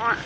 want.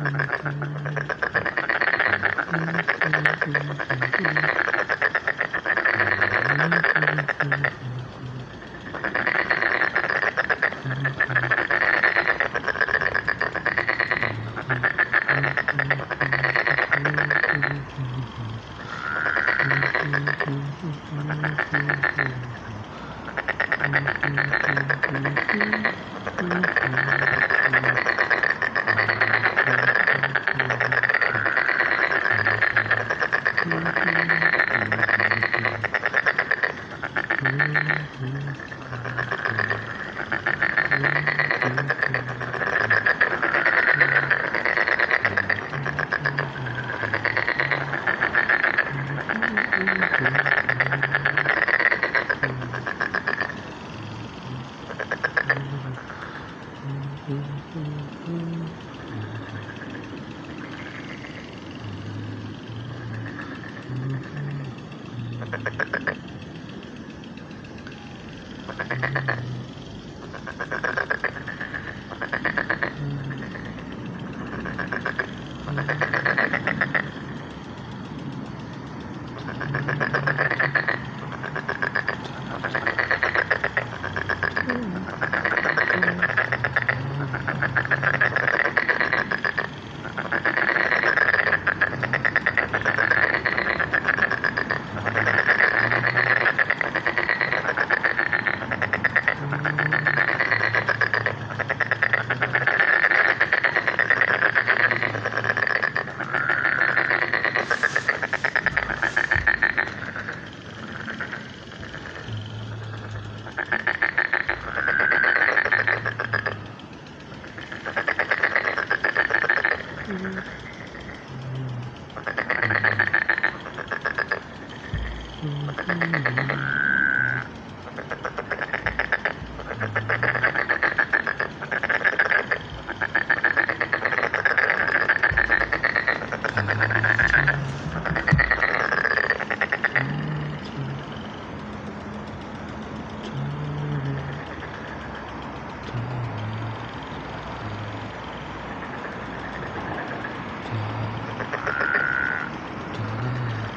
Mm-hmm.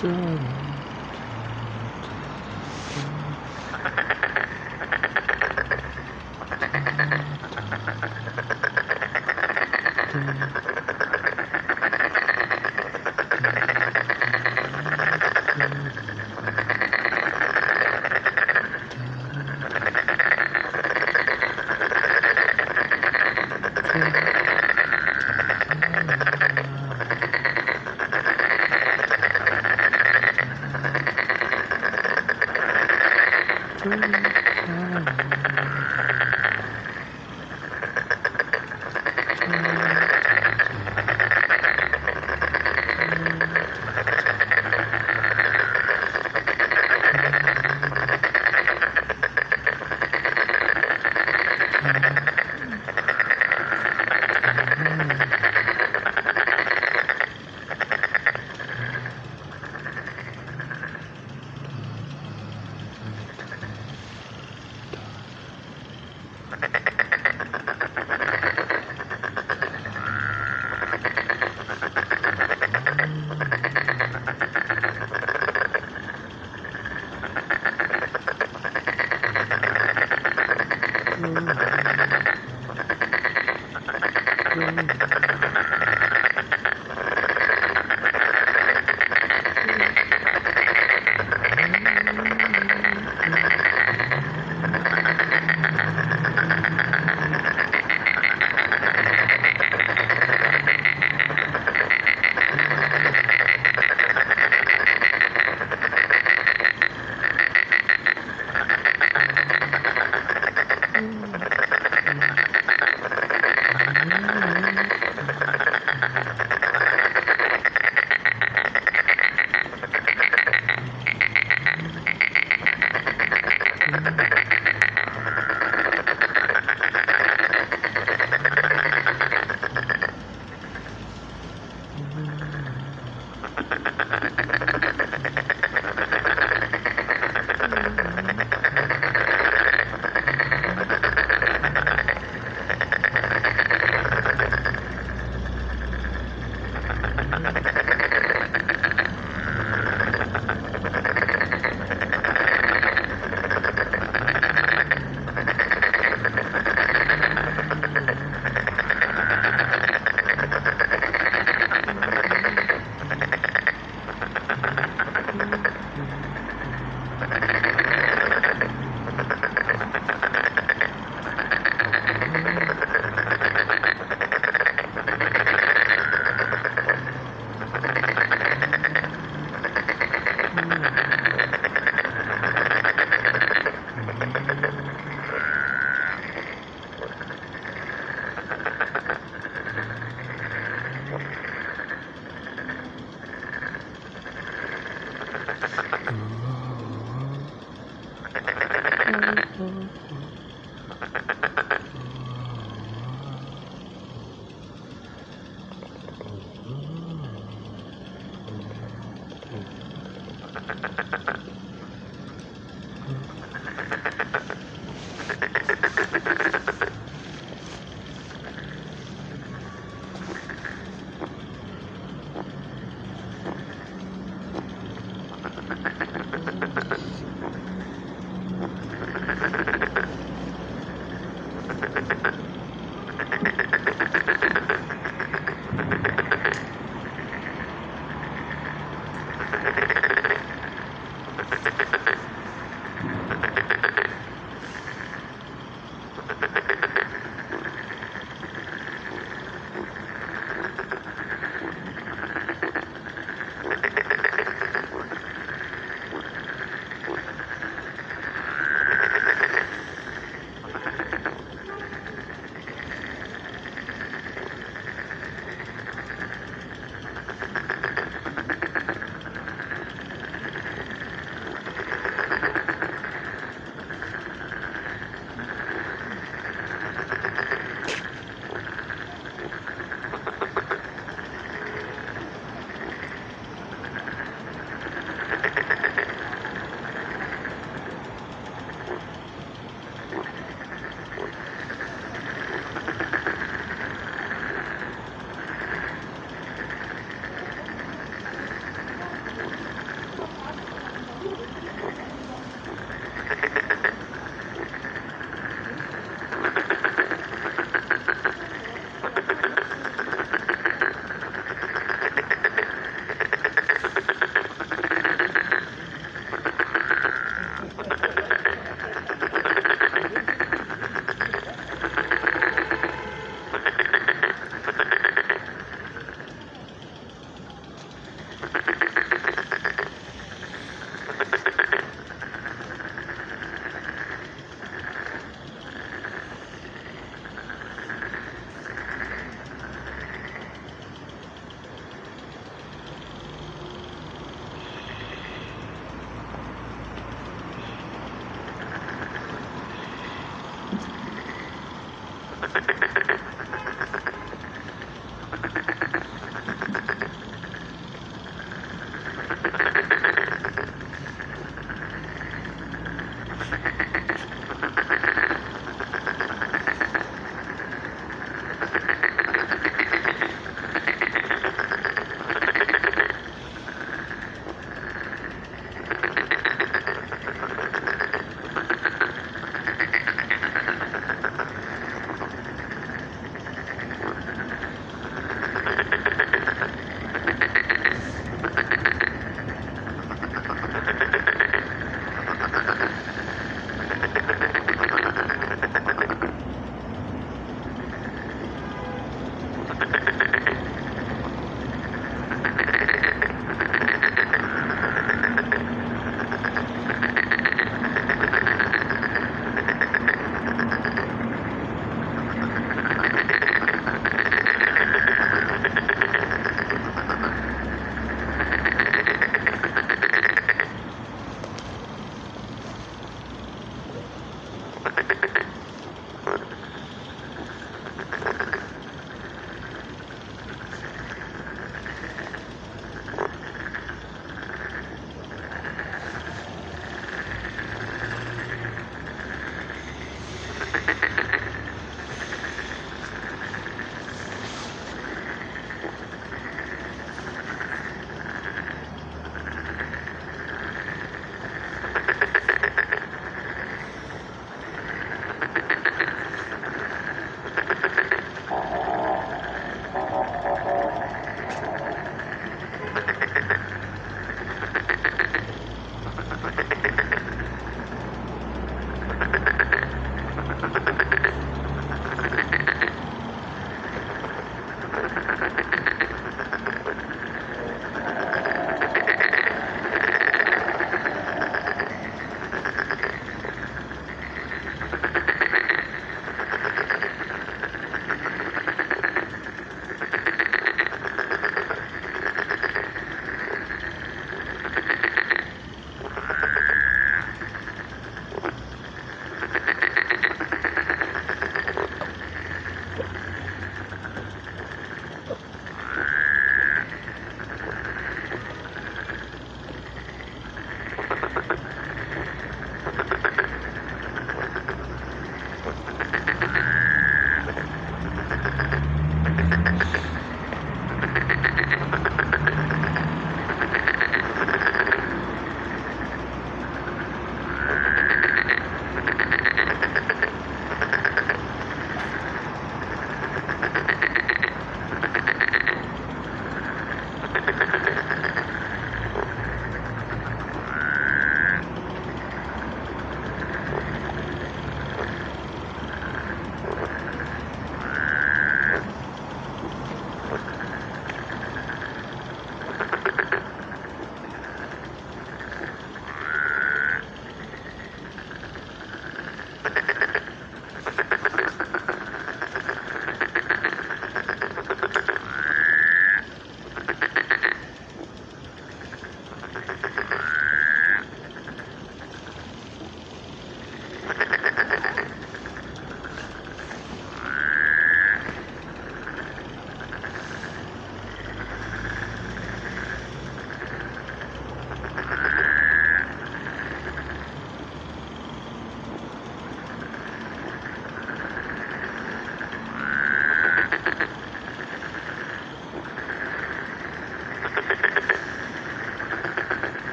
Thank